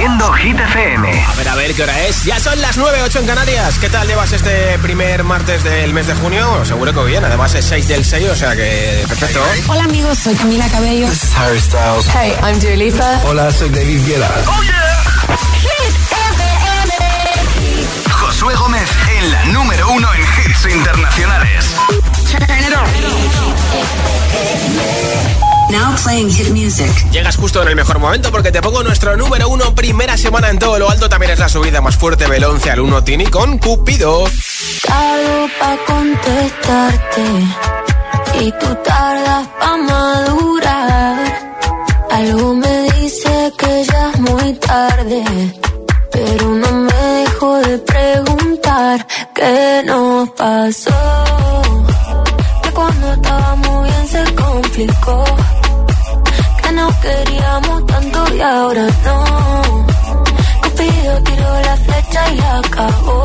siendo Hit FM. A ver, a ver qué hora es. Ya son las 9, 8 en Canarias. ¿Qué tal llevas este primer martes del mes de junio? Seguro que bien. Además es 6 del 6, o sea que perfecto. Hola amigos, soy Camila Cabello. This is Harry Styles. Hey, I'm Dua Lipa. Hola, soy David Guetta. ¡Oh, yeah! Hit FM. Josué Gómez en la número uno en hits internacionales. Now playing hit music. Llegas justo en el mejor momento porque te pongo nuestro número uno, primera semana en todo lo alto. También es la subida más fuerte del 11 al 1 Tini con Cupido. Tardo pa' contestarte y tú tardas pa' madurar. Algo me dice que ya es muy tarde, pero no me dejo de preguntar qué nos pasó. Que cuando estábamos bien se complicó nos queríamos tanto y ahora no. Cupido tiró la flecha y acabó.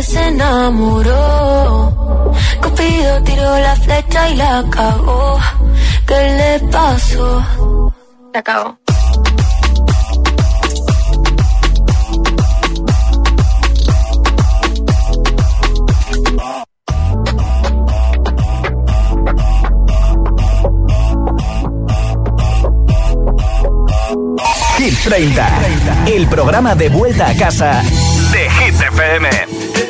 Enamoró se desenamoró. Cupido tiró la flecha y la acabó. ¿Qué le pasó? Se acabó. Hit 30, el programa de vuelta a casa de Hit FM.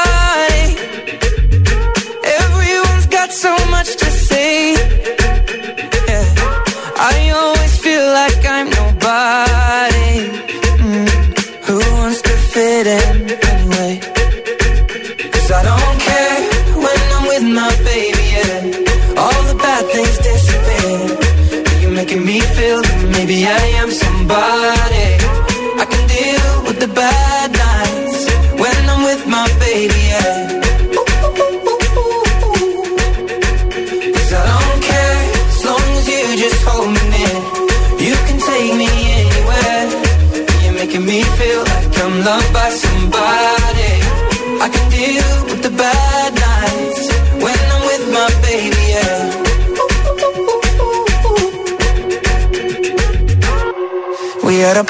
I'm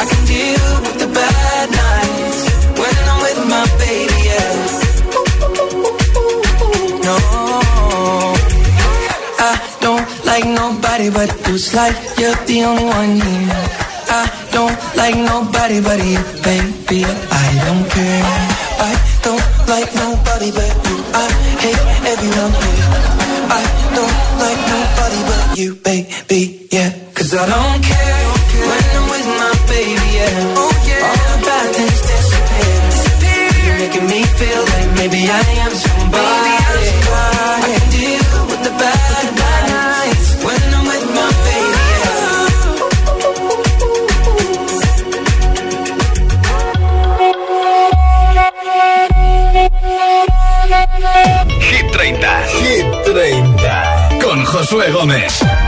I can deal with the bad nights when I'm with my baby, yeah. No, I don't like nobody but you. It's like you're the only one here. I don't like nobody but you, baby. I don't care. I don't like nobody but you. I hate everyone Josué Gómez.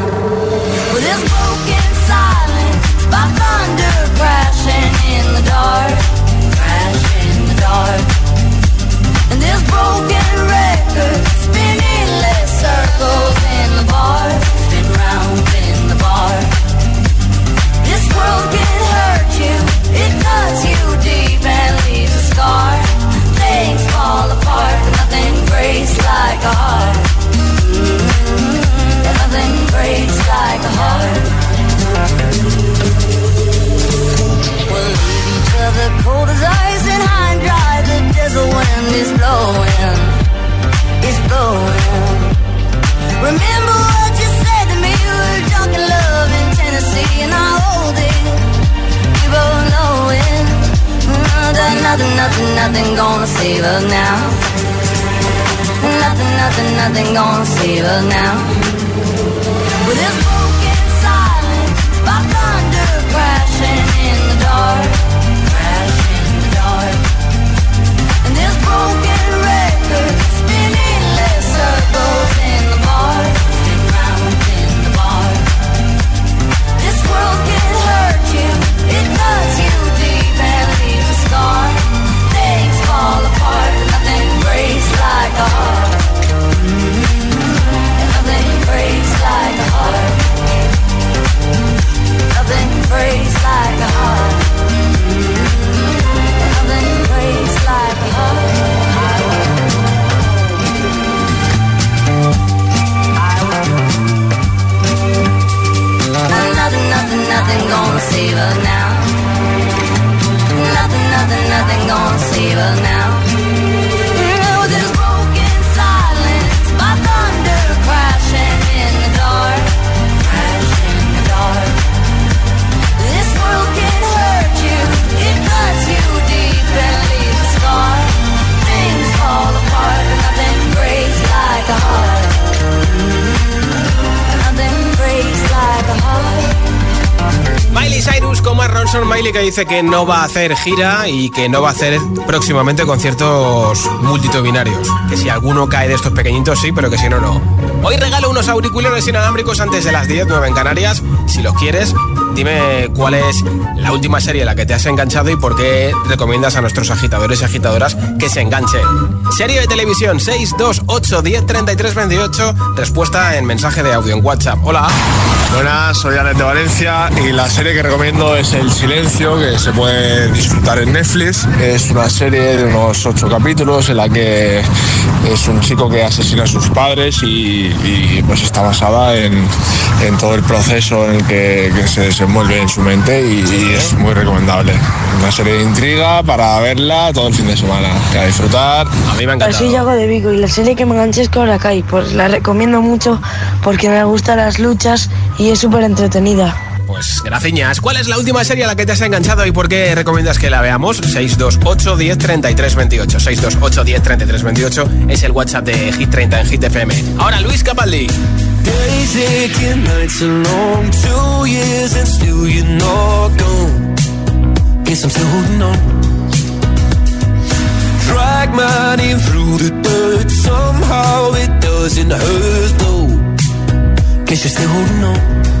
Other cold as ice and high and dry. The desert wind is blowing, it's blowing. Remember what you said to me? We were drunk in love in Tennessee, and I hold it. We both know it. Mm, that nothing, nothing, nothing gonna save us now. Nothing, nothing, nothing gonna save us now. With this broken silence, by thunder crashing in the dark, Que dice que no va a hacer gira y que no va a hacer próximamente conciertos multitudinarios. Que si alguno cae de estos pequeñitos sí, pero que si no, no. Hoy regalo unos auriculares inalámbricos antes de las 10, 9 en Canarias. Si los quieres, dime cuál es la última serie en la que te has enganchado y por qué recomiendas a nuestros agitadores y agitadoras que se enganchen. Serie de televisión 628 10 33 28. Respuesta en mensaje de audio en WhatsApp. Hola. Buenas, soy Alex de Valencia y la serie que recomiendo es El Silencio, que se puede disfrutar en Netflix. Es una serie de unos ocho capítulos en la que es un chico que asesina a sus padres y, pues está basada en, todo el proceso en el que, se desenvuelve en su mente y, es muy recomendable. Una serie de intriga para verla todo el fin de semana. A disfrutar. A mí me encanta. Soy Yago de Vigo y la serie que me enganché es Cobra Kai. Pues la recomiendo mucho porque me gustan las luchas y es súper entretenida. Pues gracias. ¿Cuál es la última serie a la que te has enganchado y por qué recomiendas que la veamos? 628 10 33 28. 628 10 33 28 es el WhatsApp de Hit 30 en Hit FM. Ahora Luis Capaldi. Drag my name through the dirt. Somehow it doesn't hurt though. Guess you're still holding on.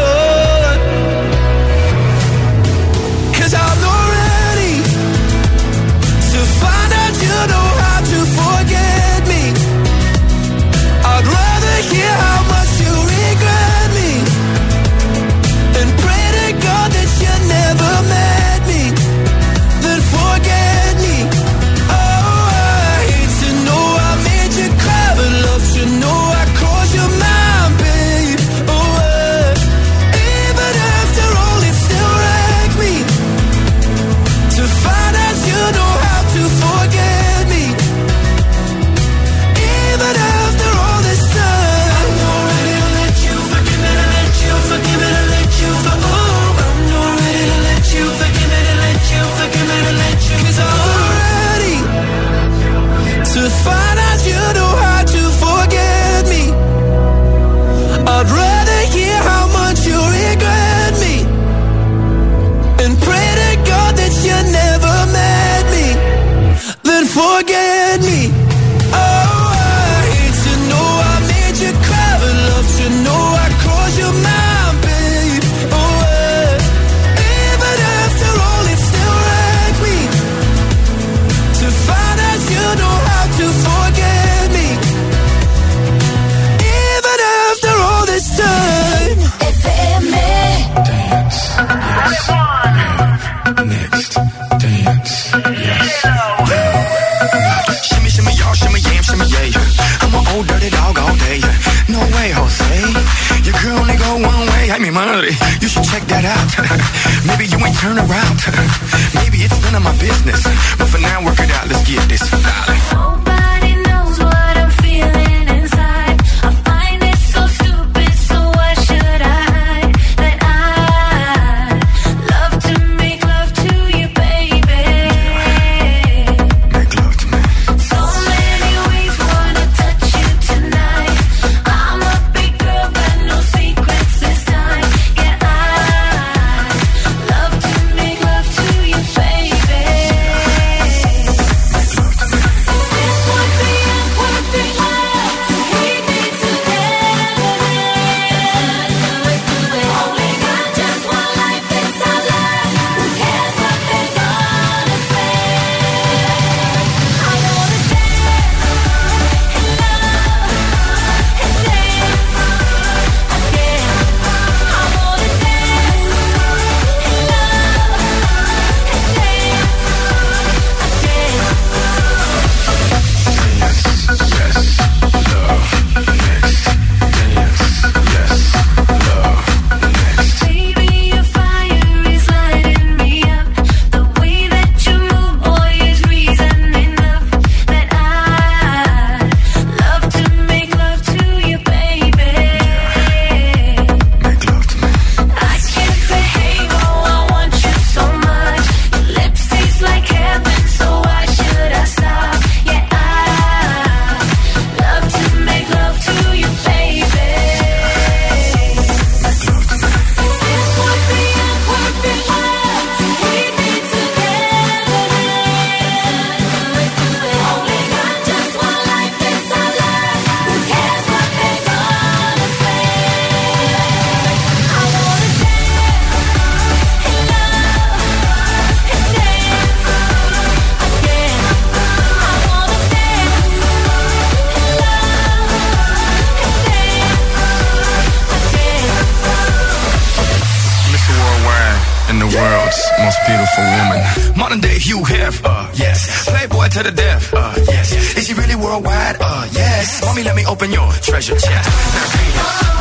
Worldwide? Uh, yes. Mommy, let me open your treasure chest. Now yes.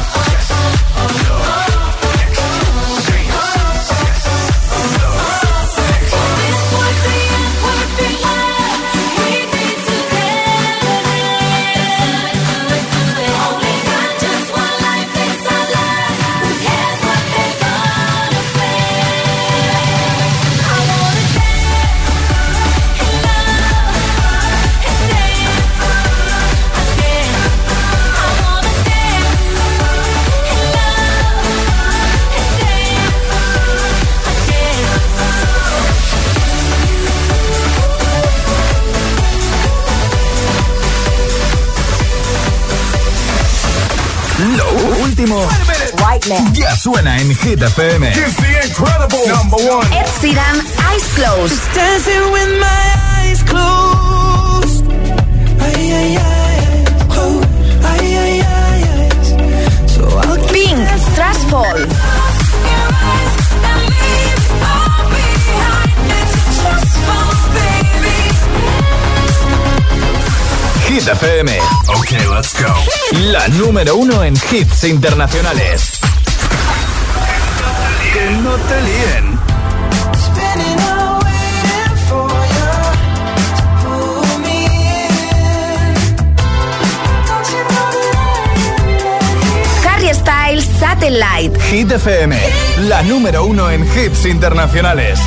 Último ya suena en Hit FM. Ed Sheeran, Eyes Closed. Dancing with my eyes closed. Ay, ay, ay, closed. Ay, ay, ay, ay. So I'll Pink, Trash Fall. Hit FM. Ok, let's go. La número uno en hits internacionales. Que no te líen. Harry Styles, Satellite. Hit FM. La número uno en hits internacionales.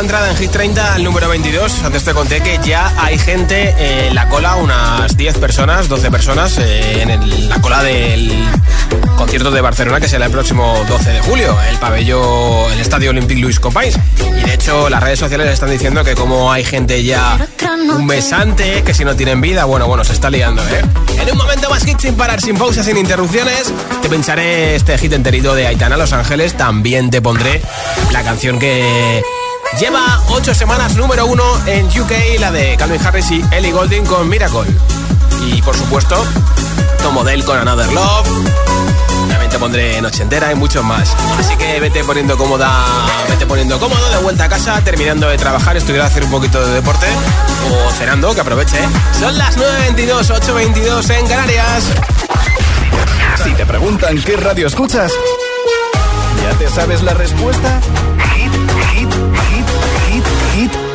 Entrada en Hit 30 al número 22. Antes te conté que ya hay gente en la cola, unas 10 personas, 12 personas eh, en la cola del concierto de Barcelona que será el próximo 12 de julio, el pabellón, el Estadio Olympique Luis Companys. Y de hecho las redes sociales están diciendo que como hay gente ya un mes antes, que si no tienen vida, bueno, bueno, se está liando, ¿eh? En un momento más hit sin parar, sin pausas, sin interrupciones, te pincharé este hit enterito de Aitana Los Ángeles, también te pondré la canción que lleva ocho semanas número uno en UK, la de Calvin Harris y Ellie Goulding con Miracle. Y por supuesto, Tomo Del con Another Love. También te pondré Noche Entera y muchos más. Así que vete poniendo cómoda, vete poniendo cómodo de vuelta a casa, terminando de trabajar, estudiar hacer un poquito de deporte o cenando, que aproveche. ¿eh? Son las 9.22, 8.22 en Canarias. Si te preguntan qué radio escuchas, ¿ya te sabes la respuesta?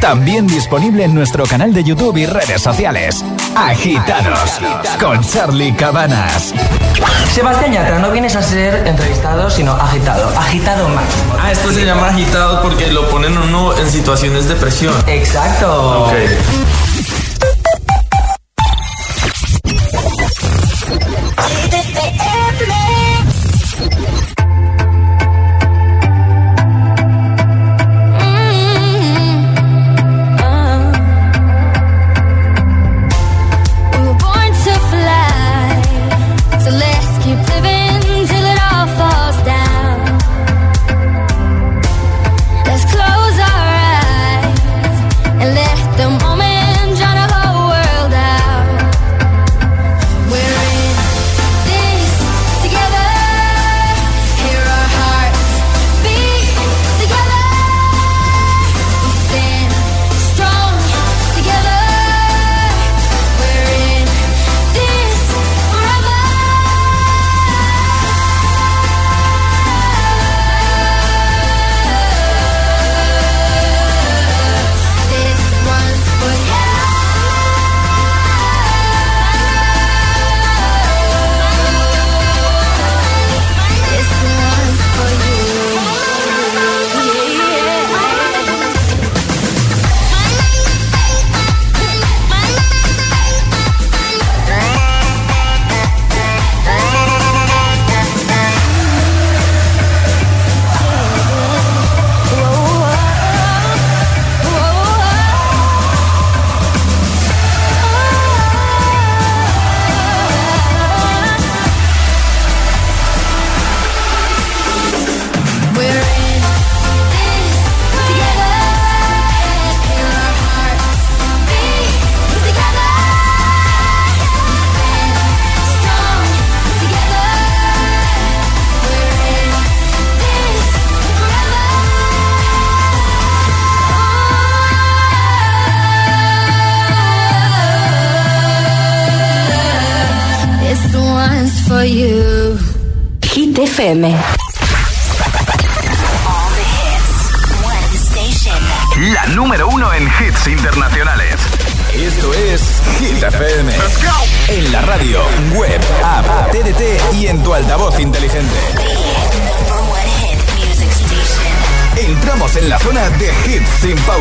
También disponible en nuestro canal de YouTube y redes sociales. Agitados con Charlie Cabanas. Sebastián Yatra, no vienes a ser entrevistado, sino agitado. Agitado máximo. Ah, esto se llama agitado porque lo ponen uno en situaciones de presión. Exacto. Ok.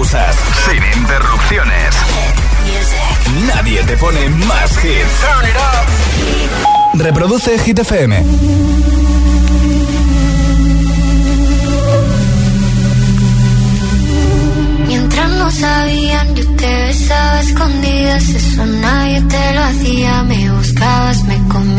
Pausas, sin interrupciones. Nadie te pone más hits. Reproduce Hit FM. Mientras no sabían, yo te besaba a escondidas. Eso nadie te lo hacía. Me buscabas, me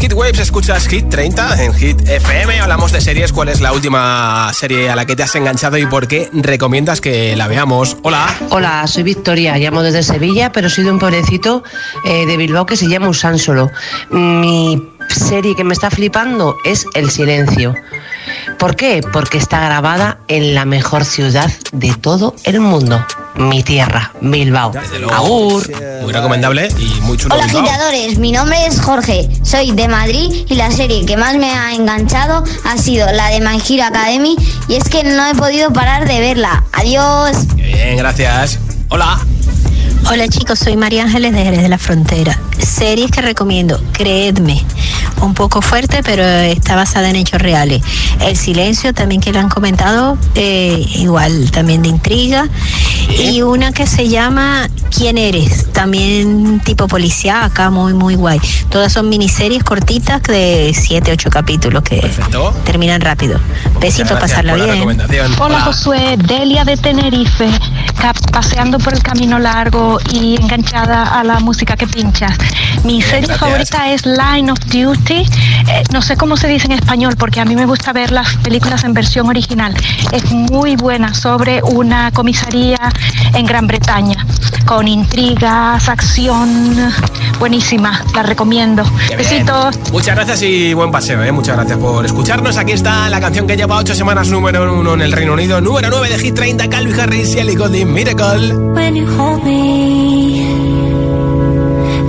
Hit Waves, escuchas Hit 30 en Hit FM. Hablamos de series. ¿Cuál es la última serie a la que te has enganchado y por qué recomiendas que la veamos? Hola. Hola, soy Victoria, llamo desde Sevilla, pero soy de un pueblecito eh, de Bilbao que se llama Usánsolo. Mi serie que me está flipando es El Silencio. ¿Por qué? Porque está grabada en la mejor ciudad de todo el mundo, mi tierra, Bilbao. Agur. Muy recomendable y muy chulo. Hola Bilbao. agitadores, mi nombre es Jorge, soy de Madrid y la serie que más me ha enganchado ha sido la de My Hero Academy y es que no he podido parar de verla. Adiós. Qué Bien, gracias. Hola. Hola chicos, soy María Ángeles de Jerez de la Frontera. Series que recomiendo, creedme, un poco fuerte, pero está basada en hechos reales. El silencio, también que lo han comentado, eh, igual también de intriga. Y una que se llama ¿Quién eres? También tipo policía, acá muy, muy guay. Todas son miniseries cortitas de 7, 8 capítulos que terminan rápido. Besito, pasarla bien. Hola, Hola. Josué, Delia de Tenerife, paseando por el camino largo y enganchada a la música que pinchas. Mi serie gracias. favorita es Line of Duty. Eh, no sé cómo se dice en español porque a mí me gusta ver las películas en versión original. Es muy buena sobre una comisaría en Gran Bretaña con intrigas, acción, buenísima. La recomiendo. Besitos. Muchas gracias y buen paseo, ¿eh? Muchas gracias por escucharnos. Aquí está la canción que lleva ocho semanas número uno en el Reino Unido, número 9 de Hit 30, Calvin Harris y Ellie Goulding, Miracle. When you hold me,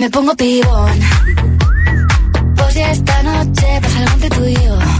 me pongo pibón. Pues ya esta noche pasa algo entre tú y yo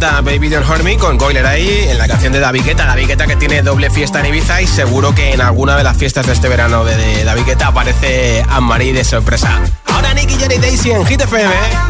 Baby Don't Hurt Me, con Goyler ahí, en la canción de David Guetta. David Guetta que tiene doble fiesta en Ibiza y seguro que en alguna de las fiestas de este verano de, de David Guetta aparece Anne-Marie de sorpresa. Ahora Nicky Jenny Daisy en Hit FM. ¿eh?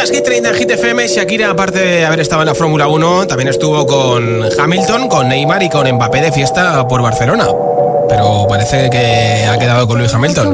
Escuchas Hit 30 Hit FM. Shakira, aparte de haber estado en la Fórmula 1, también estuvo con Hamilton, con Neymar y con Mbappé de fiesta por Barcelona. Pero parece que ha quedado con Luis Hamilton.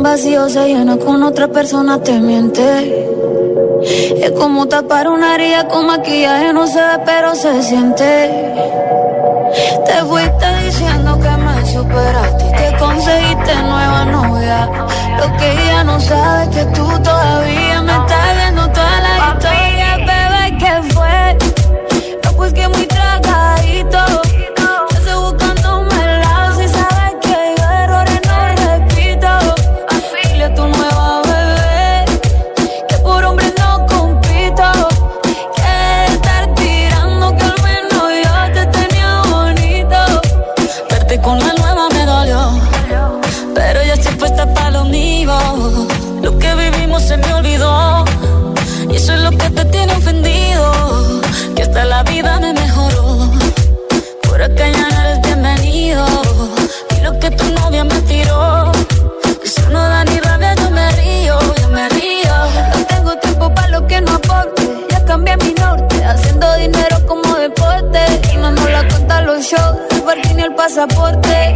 whisky muy tragadito. hasta la vida me mejoró. Por acá ya no eres bienvenido. Y lo que tu novia me tiró. Que si no da ni rabia, yo me río, yo me río. No tengo tiempo para lo que no aporte. Ya cambié mi norte, haciendo dinero como deporte. Y no nos la contan los shows, el ni el pasaporte.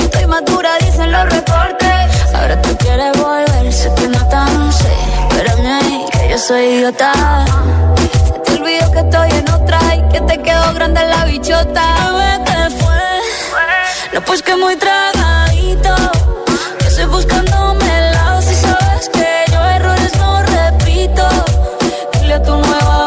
Estoy madura, dicen los reportes. Ahora tú quieres volver, sé que no tan sé. Espérame, que yo soy idiota te olvido que estoy en otra y que te quedó grande la bichota. A qué fue. No, pues que muy tragadito. Que estoy buscándome el lado. Si sabes que yo errores no repito. Dile a tu nueva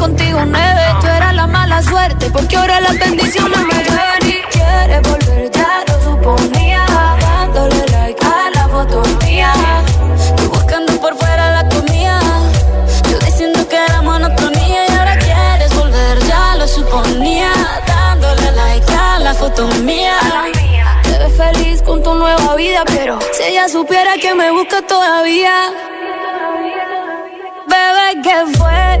contigo nueve. Tú eras la mala suerte porque ahora las bendiciones me llueven y quieres volver ya lo suponía. Dándole like a la foto mía. Tú buscando por fuera la comida. Yo diciendo que era monotonía y ahora quieres volver ya lo suponía. Dándole like a la foto mía. Te ves feliz con tu nueva vida, pero si ella supiera que me busca todavía. Bebé, ¿qué fue?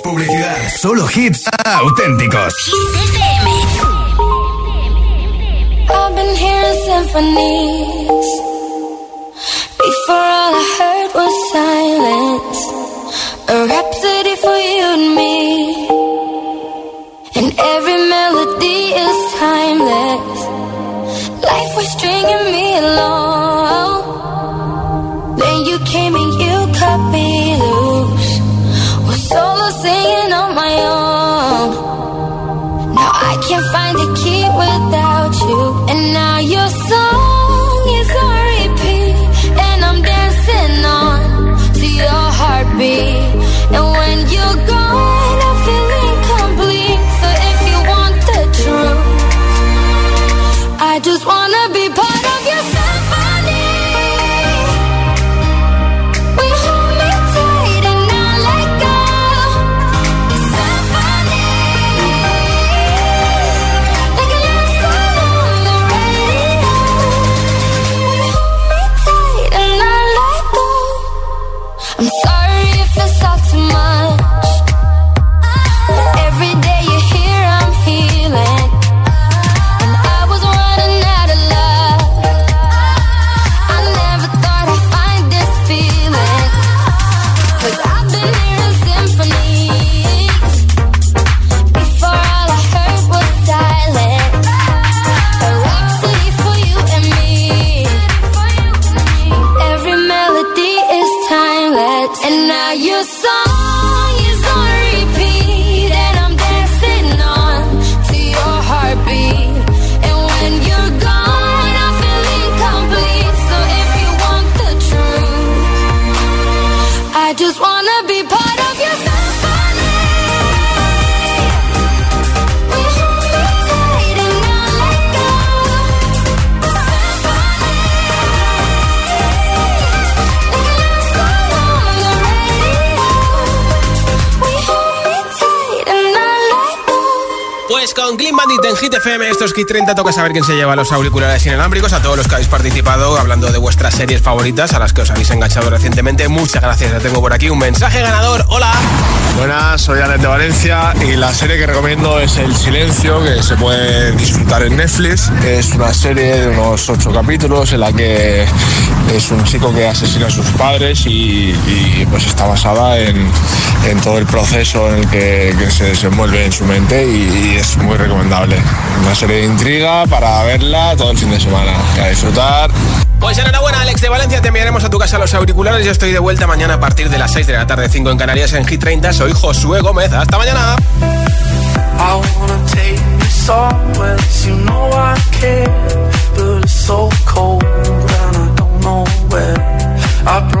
Publicidad. Solo hits auténticos. I've been hearing symphonies. Before all I heard was silence. A rhapsody for you and me. And every melody en Hit FM, estos Hit 30 toca saber quién se lleva los auriculares inalámbricos. A todos los que habéis participado hablando de vuestras series favoritas, a las que os habéis enganchado recientemente. Muchas gracias. Ya tengo por aquí un mensaje ganador. Hola. Buenas, soy Alex de Valencia y la serie que recomiendo es El Silencio, que se puede disfrutar en Netflix. Es una serie de unos ocho capítulos en la que es un chico que asesina a sus padres y, pues está basada en, todo el proceso en el que, se desenvuelve en su mente y es muy recomendable. Una serie de intriga para verla todo el fin de semana. A disfrutar. Pues enhorabuena, Alex de Valencia. Te enviaremos a tu casa los auriculares. Yo estoy de vuelta mañana a partir de las 6 de la tarde, 5 en Canarias, en Hit 30. Soy Josué Gómez. Hasta mañana. I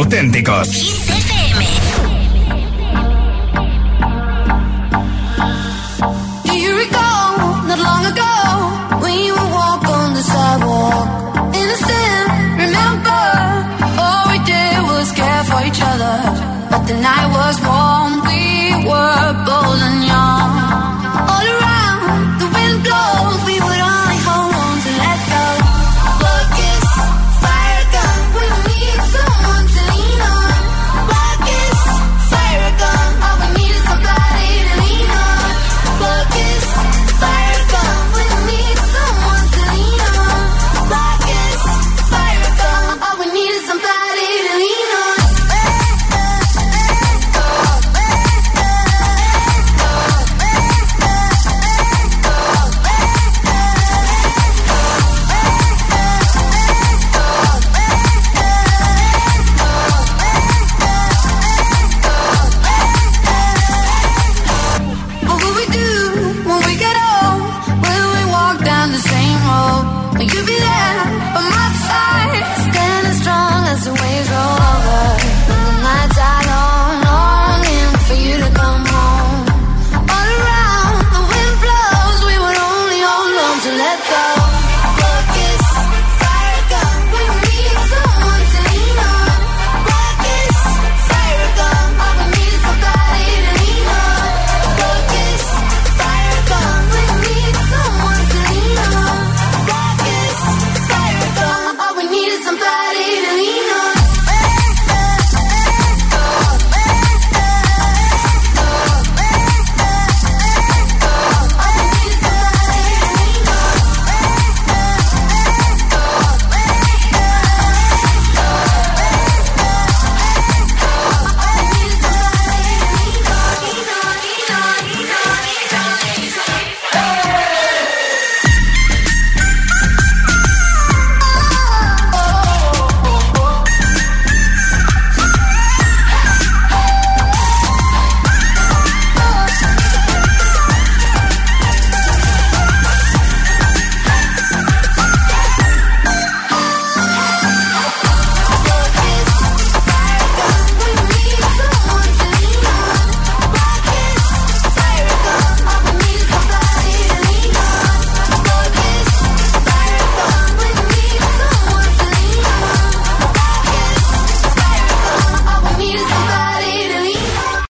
auténticos.